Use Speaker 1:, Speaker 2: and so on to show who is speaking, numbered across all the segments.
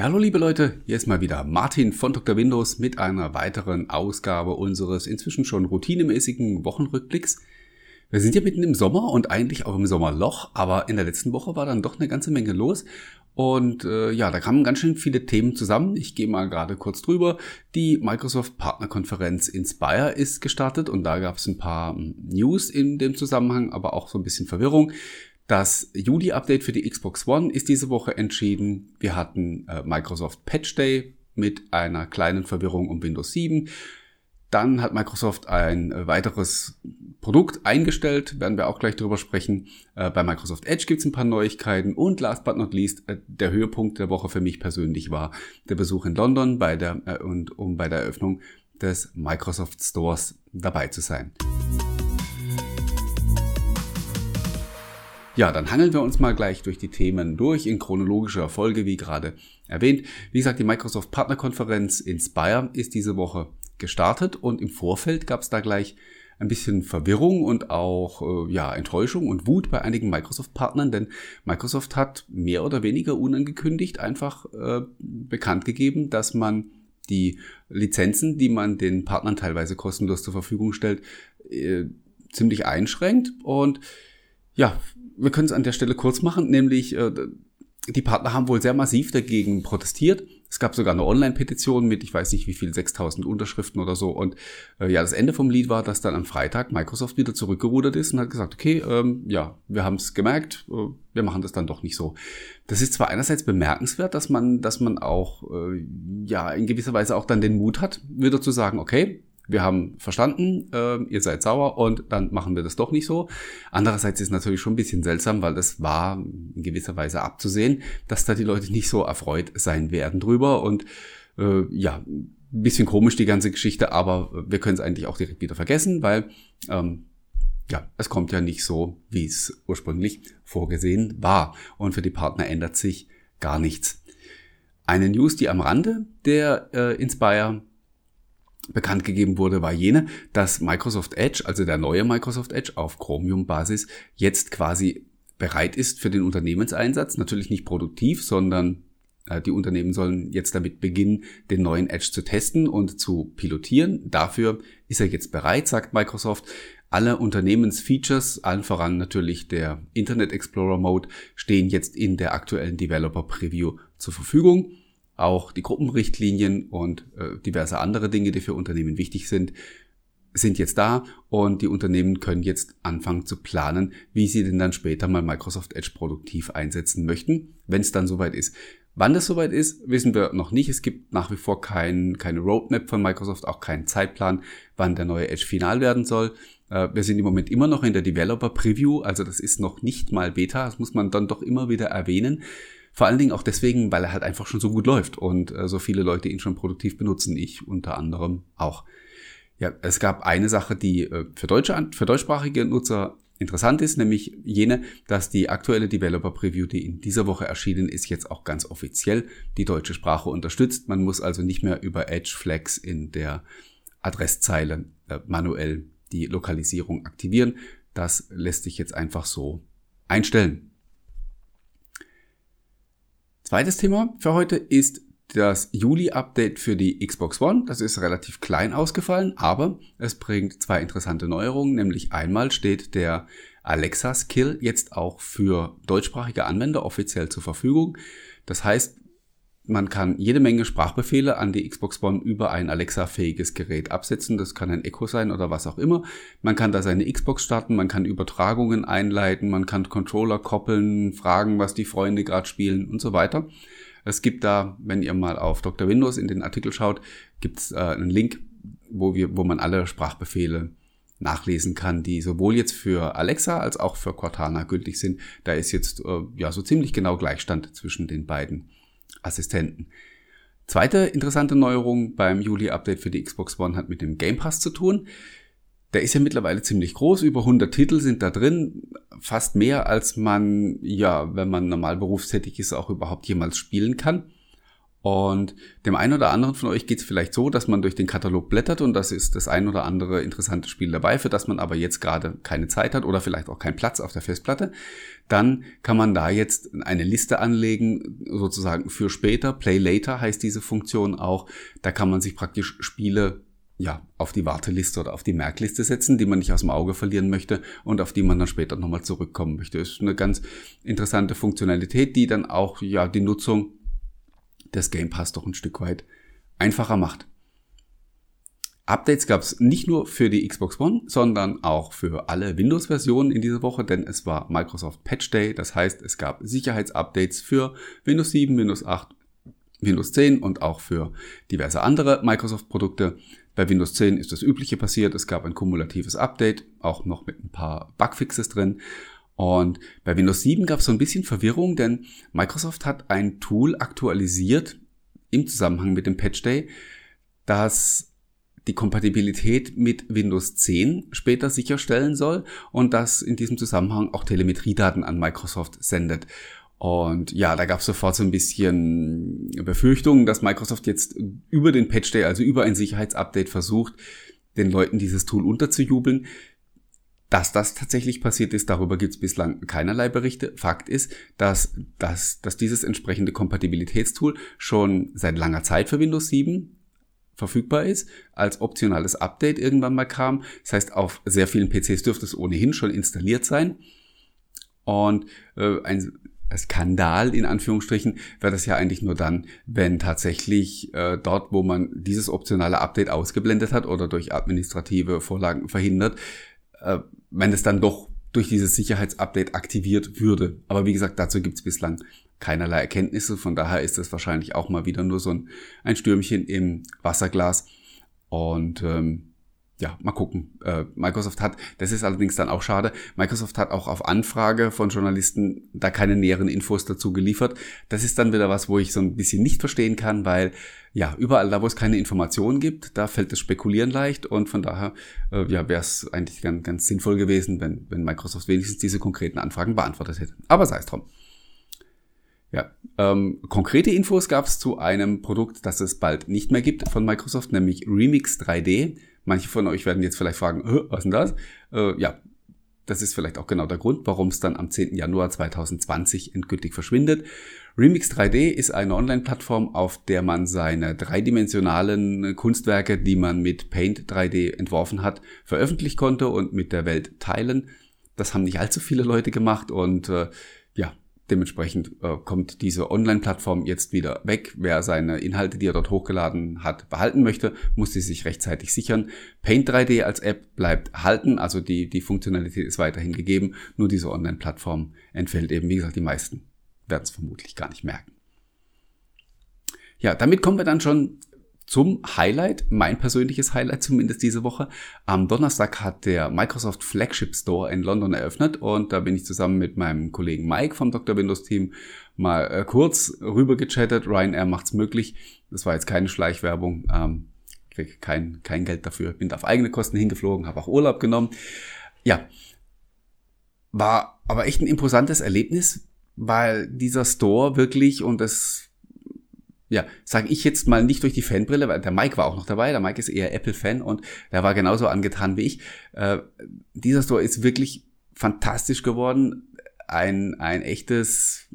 Speaker 1: Ja, hallo liebe Leute, hier ist mal wieder Martin von Dr. Windows mit einer weiteren Ausgabe unseres inzwischen schon routinemäßigen Wochenrückblicks. Wir sind ja mitten im Sommer und eigentlich auch im Sommerloch, aber in der letzten Woche war dann doch eine ganze Menge los. Und äh, ja, da kamen ganz schön viele Themen zusammen. Ich gehe mal gerade kurz drüber. Die Microsoft Partnerkonferenz Inspire ist gestartet und da gab es ein paar hm, News in dem Zusammenhang, aber auch so ein bisschen Verwirrung. Das Juli-Update für die Xbox One ist diese Woche entschieden. Wir hatten äh, Microsoft Patch Day mit einer kleinen Verwirrung um Windows 7. Dann hat Microsoft ein äh, weiteres Produkt eingestellt, werden wir auch gleich drüber sprechen. Äh, bei Microsoft Edge gibt es ein paar Neuigkeiten und last but not least, äh, der Höhepunkt der Woche für mich persönlich war der Besuch in London bei der, und um bei der Eröffnung des Microsoft Stores dabei zu sein. Ja, dann hangeln wir uns mal gleich durch die Themen durch in chronologischer Folge, wie gerade erwähnt. Wie gesagt, die Microsoft Partnerkonferenz Inspire ist diese Woche gestartet und im Vorfeld gab es da gleich ein bisschen Verwirrung und auch äh, ja, Enttäuschung und Wut bei einigen Microsoft-Partnern, denn Microsoft hat mehr oder weniger unangekündigt einfach äh, bekannt gegeben, dass man die Lizenzen, die man den Partnern teilweise kostenlos zur Verfügung stellt, äh, ziemlich einschränkt und ja, wir können es an der Stelle kurz machen, nämlich äh, die Partner haben wohl sehr massiv dagegen protestiert. Es gab sogar eine Online-Petition mit, ich weiß nicht wie viel, 6000 Unterschriften oder so. Und äh, ja, das Ende vom Lied war, dass dann am Freitag Microsoft wieder zurückgerudert ist und hat gesagt, okay, ähm, ja, wir haben es gemerkt, äh, wir machen das dann doch nicht so. Das ist zwar einerseits bemerkenswert, dass man, dass man auch, äh, ja, in gewisser Weise auch dann den Mut hat, wieder zu sagen, okay, wir haben verstanden, äh, ihr seid sauer und dann machen wir das doch nicht so. Andererseits ist natürlich schon ein bisschen seltsam, weil das war in gewisser Weise abzusehen, dass da die Leute nicht so erfreut sein werden drüber und äh, ja, ein bisschen komisch die ganze Geschichte, aber wir können es eigentlich auch direkt wieder vergessen, weil ähm, ja, es kommt ja nicht so, wie es ursprünglich vorgesehen war. Und für die Partner ändert sich gar nichts. Eine News, die am Rande der äh, Inspire bekannt gegeben wurde, war jene, dass Microsoft Edge, also der neue Microsoft Edge auf Chromium-Basis, jetzt quasi bereit ist für den Unternehmenseinsatz. Natürlich nicht produktiv, sondern äh, die Unternehmen sollen jetzt damit beginnen, den neuen Edge zu testen und zu pilotieren. Dafür ist er jetzt bereit, sagt Microsoft. Alle Unternehmensfeatures, allen voran natürlich der Internet Explorer Mode, stehen jetzt in der aktuellen Developer Preview zur Verfügung. Auch die Gruppenrichtlinien und äh, diverse andere Dinge, die für Unternehmen wichtig sind, sind jetzt da und die Unternehmen können jetzt anfangen zu planen, wie sie denn dann später mal Microsoft Edge produktiv einsetzen möchten, wenn es dann soweit ist. Wann das soweit ist, wissen wir noch nicht. Es gibt nach wie vor kein, keine Roadmap von Microsoft, auch keinen Zeitplan, wann der neue Edge final werden soll. Äh, wir sind im Moment immer noch in der Developer Preview, also das ist noch nicht mal Beta, das muss man dann doch immer wieder erwähnen. Vor allen Dingen auch deswegen, weil er halt einfach schon so gut läuft und äh, so viele Leute ihn schon produktiv benutzen, ich unter anderem auch. Ja, es gab eine Sache, die äh, für, deutsche, für deutschsprachige Nutzer interessant ist, nämlich jene, dass die aktuelle Developer Preview, die in dieser Woche erschienen ist, jetzt auch ganz offiziell die deutsche Sprache unterstützt. Man muss also nicht mehr über Edge Flags in der Adresszeile äh, manuell die Lokalisierung aktivieren. Das lässt sich jetzt einfach so einstellen. Zweites Thema für heute ist das Juli-Update für die Xbox One. Das ist relativ klein ausgefallen, aber es bringt zwei interessante Neuerungen. Nämlich einmal steht der Alexa-Skill jetzt auch für deutschsprachige Anwender offiziell zur Verfügung. Das heißt, man kann jede Menge Sprachbefehle an die Xbox One über ein Alexa-fähiges Gerät absetzen. Das kann ein Echo sein oder was auch immer. Man kann da seine Xbox starten, man kann Übertragungen einleiten, man kann Controller koppeln, fragen, was die Freunde gerade spielen und so weiter. Es gibt da, wenn ihr mal auf Dr. Windows in den Artikel schaut, gibt es äh, einen Link, wo, wir, wo man alle Sprachbefehle nachlesen kann, die sowohl jetzt für Alexa als auch für Cortana gültig sind. Da ist jetzt äh, ja so ziemlich genau Gleichstand zwischen den beiden Assistenten. Zweite interessante Neuerung beim Juli-Update für die Xbox One hat mit dem Game Pass zu tun. Der ist ja mittlerweile ziemlich groß, über 100 Titel sind da drin, fast mehr als man, ja, wenn man normal berufstätig ist, auch überhaupt jemals spielen kann. Und dem einen oder anderen von euch geht es vielleicht so, dass man durch den Katalog blättert und das ist das ein oder andere interessante Spiel dabei, für das man aber jetzt gerade keine Zeit hat oder vielleicht auch keinen Platz auf der Festplatte. Dann kann man da jetzt eine Liste anlegen, sozusagen für später. Play Later heißt diese Funktion auch. Da kann man sich praktisch Spiele ja, auf die Warteliste oder auf die Merkliste setzen, die man nicht aus dem Auge verlieren möchte und auf die man dann später nochmal zurückkommen möchte. Das ist eine ganz interessante Funktionalität, die dann auch ja die Nutzung des Game Pass doch ein Stück weit einfacher macht. Updates gab es nicht nur für die Xbox One, sondern auch für alle Windows-Versionen in dieser Woche, denn es war Microsoft Patch Day. Das heißt, es gab Sicherheitsupdates für Windows 7, Windows 8, Windows 10 und auch für diverse andere Microsoft-Produkte. Bei Windows 10 ist das Übliche passiert. Es gab ein kumulatives Update, auch noch mit ein paar Bugfixes drin. Und bei Windows 7 gab es so ein bisschen Verwirrung, denn Microsoft hat ein Tool aktualisiert im Zusammenhang mit dem Patch Day, das die Kompatibilität mit Windows 10 später sicherstellen soll und das in diesem Zusammenhang auch Telemetriedaten an Microsoft sendet. Und ja, da gab es sofort so ein bisschen Befürchtungen, dass Microsoft jetzt über den Patch Day, also über ein Sicherheitsupdate versucht, den Leuten dieses Tool unterzujubeln. Dass das tatsächlich passiert ist, darüber gibt es bislang keinerlei Berichte. Fakt ist, dass, dass, dass dieses entsprechende Kompatibilitätstool schon seit langer Zeit für Windows 7 verfügbar ist, als optionales Update irgendwann mal kam. Das heißt, auf sehr vielen PCs dürfte es ohnehin schon installiert sein. Und äh, ein Skandal in Anführungsstrichen wäre das ja eigentlich nur dann, wenn tatsächlich äh, dort, wo man dieses optionale Update ausgeblendet hat oder durch administrative Vorlagen verhindert, äh, wenn es dann doch durch dieses Sicherheitsupdate aktiviert würde. Aber wie gesagt, dazu gibt es bislang keinerlei Erkenntnisse. Von daher ist das wahrscheinlich auch mal wieder nur so ein, ein Stürmchen im Wasserglas. Und ähm, ja, mal gucken. Äh, Microsoft hat, das ist allerdings dann auch schade, Microsoft hat auch auf Anfrage von Journalisten da keine näheren Infos dazu geliefert. Das ist dann wieder was, wo ich so ein bisschen nicht verstehen kann, weil ja, überall da, wo es keine Informationen gibt, da fällt das Spekulieren leicht und von daher äh, ja, wäre es eigentlich ganz, ganz sinnvoll gewesen, wenn, wenn Microsoft wenigstens diese konkreten Anfragen beantwortet hätte. Aber sei es drum. Ja, ähm, konkrete Infos gab es zu einem Produkt, das es bald nicht mehr gibt von Microsoft, nämlich Remix 3D. Manche von euch werden jetzt vielleicht fragen, was ist denn das? Äh, ja, das ist vielleicht auch genau der Grund, warum es dann am 10. Januar 2020 endgültig verschwindet. Remix 3D ist eine Online-Plattform, auf der man seine dreidimensionalen Kunstwerke, die man mit Paint 3D entworfen hat, veröffentlichen konnte und mit der Welt teilen. Das haben nicht allzu viele Leute gemacht und äh, Dementsprechend äh, kommt diese Online-Plattform jetzt wieder weg. Wer seine Inhalte, die er dort hochgeladen hat, behalten möchte, muss sie sich rechtzeitig sichern. Paint 3D als App bleibt halten, also die, die Funktionalität ist weiterhin gegeben. Nur diese Online-Plattform entfällt eben. Wie gesagt, die meisten werden es vermutlich gar nicht merken. Ja, damit kommen wir dann schon zum Highlight, mein persönliches Highlight zumindest diese Woche. Am Donnerstag hat der Microsoft Flagship Store in London eröffnet und da bin ich zusammen mit meinem Kollegen Mike vom Dr. Windows Team mal äh, kurz rüber gechattet. Ryanair macht's möglich. Das war jetzt keine Schleichwerbung. Ähm, krieg kein, kein Geld dafür. Bin auf eigene Kosten hingeflogen, habe auch Urlaub genommen. Ja, war aber echt ein imposantes Erlebnis, weil dieser Store wirklich, und das ja, sage ich jetzt mal nicht durch die Fanbrille, weil der Mike war auch noch dabei. Der Mike ist eher Apple-Fan und der war genauso angetan wie ich. Äh, dieser Store ist wirklich fantastisch geworden. Ein, ein echtes,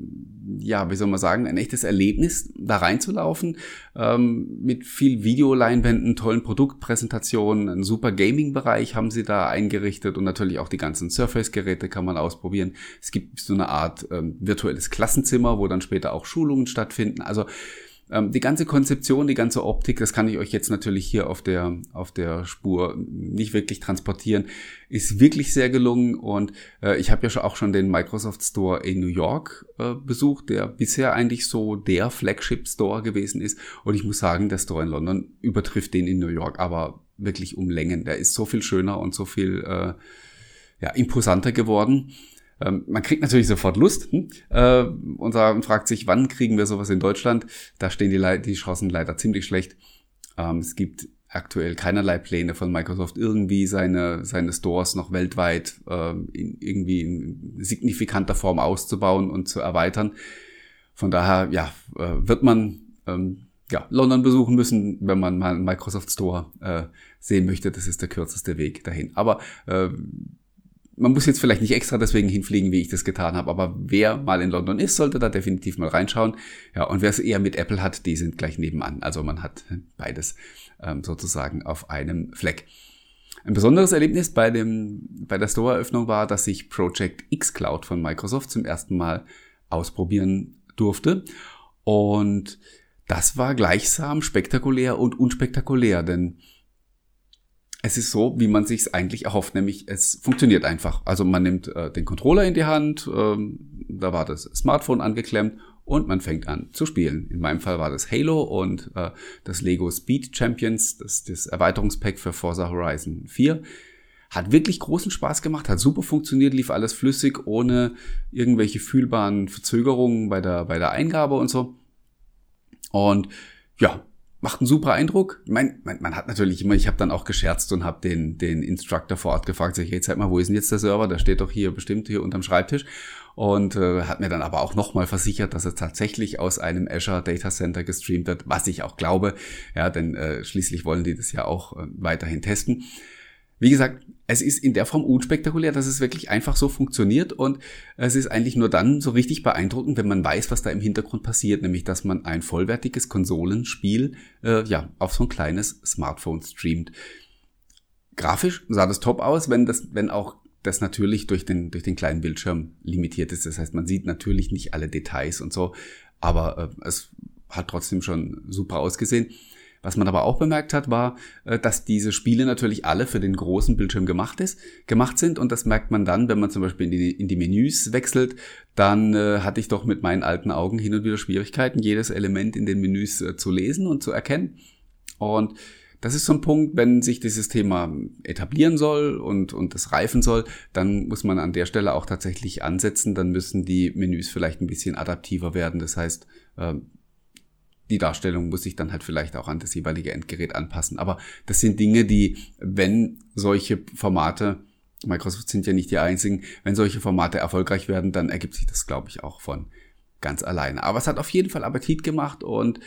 Speaker 1: ja, wie soll man sagen, ein echtes Erlebnis, da reinzulaufen, ähm, mit viel Videoleinwänden, tollen Produktpräsentationen, einen super Gaming-Bereich haben sie da eingerichtet und natürlich auch die ganzen Surface-Geräte kann man ausprobieren. Es gibt so eine Art ähm, virtuelles Klassenzimmer, wo dann später auch Schulungen stattfinden. Also die ganze Konzeption, die ganze Optik, das kann ich euch jetzt natürlich hier auf der, auf der Spur nicht wirklich transportieren, ist wirklich sehr gelungen und äh, ich habe ja auch schon den Microsoft Store in New York äh, besucht, der bisher eigentlich so der Flagship Store gewesen ist und ich muss sagen, der Store in London übertrifft den in New York, aber wirklich um Längen. Der ist so viel schöner und so viel äh, ja, imposanter geworden. Ähm, man kriegt natürlich sofort Lust hm? äh, und, fragt sich, wann kriegen wir sowas in Deutschland? Da stehen die, die Chancen leider ziemlich schlecht. Ähm, es gibt aktuell keinerlei Pläne von Microsoft, irgendwie seine, seine Stores noch weltweit äh, in, irgendwie in signifikanter Form auszubauen und zu erweitern. Von daher, ja, äh, wird man ähm, ja, London besuchen müssen, wenn man mal einen Microsoft Store äh, sehen möchte. Das ist der kürzeste Weg dahin. Aber äh, man muss jetzt vielleicht nicht extra deswegen hinfliegen, wie ich das getan habe, aber wer mal in London ist, sollte da definitiv mal reinschauen. Ja, und wer es eher mit Apple hat, die sind gleich nebenan. Also man hat beides ähm, sozusagen auf einem Fleck. Ein besonderes Erlebnis bei, dem, bei der Store-Eröffnung war, dass ich Project X Cloud von Microsoft zum ersten Mal ausprobieren durfte. Und das war gleichsam spektakulär und unspektakulär, denn es ist so, wie man sich eigentlich erhofft, nämlich es funktioniert einfach. Also man nimmt äh, den Controller in die Hand, ähm, da war das Smartphone angeklemmt und man fängt an zu spielen. In meinem Fall war das Halo und äh, das Lego Speed Champions, das, das Erweiterungspack für Forza Horizon 4. Hat wirklich großen Spaß gemacht, hat super funktioniert, lief alles flüssig, ohne irgendwelche fühlbaren Verzögerungen bei der, bei der Eingabe und so. Und ja, macht einen super Eindruck. Ich mein, man, hat natürlich immer, ich habe dann auch gescherzt und habe den, den Instructor vor Ort gefragt, sag ich, hey, zeig mal, wo ist denn jetzt der Server? Der steht doch hier bestimmt hier unterm Schreibtisch. Und äh, hat mir dann aber auch nochmal versichert, dass er tatsächlich aus einem Azure Data Center gestreamt wird, was ich auch glaube. Ja, denn äh, schließlich wollen die das ja auch äh, weiterhin testen. Wie gesagt, es ist in der Form unspektakulär, dass es wirklich einfach so funktioniert und es ist eigentlich nur dann so richtig beeindruckend, wenn man weiß, was da im Hintergrund passiert, nämlich dass man ein vollwertiges Konsolenspiel äh, ja auf so ein kleines Smartphone streamt. Grafisch sah das top aus, wenn das, wenn auch das natürlich durch den durch den kleinen Bildschirm limitiert ist. Das heißt, man sieht natürlich nicht alle Details und so, aber äh, es hat trotzdem schon super ausgesehen. Was man aber auch bemerkt hat, war, äh, dass diese Spiele natürlich alle für den großen Bildschirm gemacht, ist, gemacht sind. Und das merkt man dann, wenn man zum Beispiel in die, in die Menüs wechselt. Dann äh, hatte ich doch mit meinen alten Augen hin und wieder Schwierigkeiten, jedes Element in den Menüs äh, zu lesen und zu erkennen. Und das ist so ein Punkt, wenn sich dieses Thema etablieren soll und, und es reifen soll, dann muss man an der Stelle auch tatsächlich ansetzen. Dann müssen die Menüs vielleicht ein bisschen adaptiver werden. Das heißt, äh, die Darstellung muss sich dann halt vielleicht auch an das jeweilige Endgerät anpassen. Aber das sind Dinge, die, wenn solche Formate, Microsoft sind ja nicht die einzigen, wenn solche Formate erfolgreich werden, dann ergibt sich das, glaube ich, auch von ganz alleine. Aber es hat auf jeden Fall Appetit gemacht und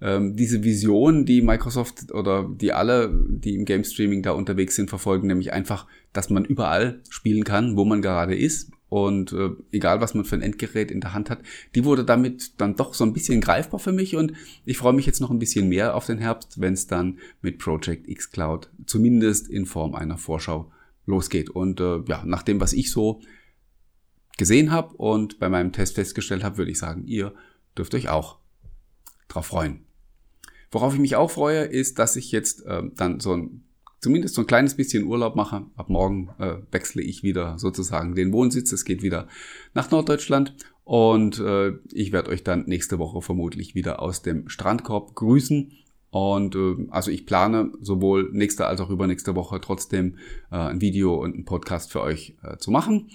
Speaker 1: ähm, diese Vision, die Microsoft oder die alle, die im Game Streaming da unterwegs sind, verfolgen, nämlich einfach, dass man überall spielen kann, wo man gerade ist und äh, egal, was man für ein Endgerät in der Hand hat, die wurde damit dann doch so ein bisschen greifbar für mich und ich freue mich jetzt noch ein bisschen mehr auf den Herbst, wenn es dann mit Project X Cloud zumindest in Form einer Vorschau losgeht. Und äh, ja, nach dem, was ich so gesehen habe und bei meinem Test festgestellt habe, würde ich sagen, ihr dürft euch auch drauf freuen. Worauf ich mich auch freue, ist, dass ich jetzt äh, dann so ein zumindest so ein kleines bisschen Urlaub mache. Ab morgen äh, wechsle ich wieder sozusagen den Wohnsitz. Es geht wieder nach Norddeutschland und äh, ich werde euch dann nächste Woche vermutlich wieder aus dem Strandkorb grüßen. Und äh, also ich plane sowohl nächste als auch übernächste Woche trotzdem äh, ein Video und einen Podcast für euch äh, zu machen.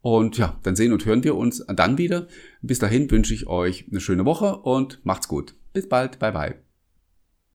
Speaker 1: Und ja, dann sehen und hören wir uns dann wieder. Bis dahin wünsche ich euch eine schöne Woche und macht's gut. Bis bald. Bye bye.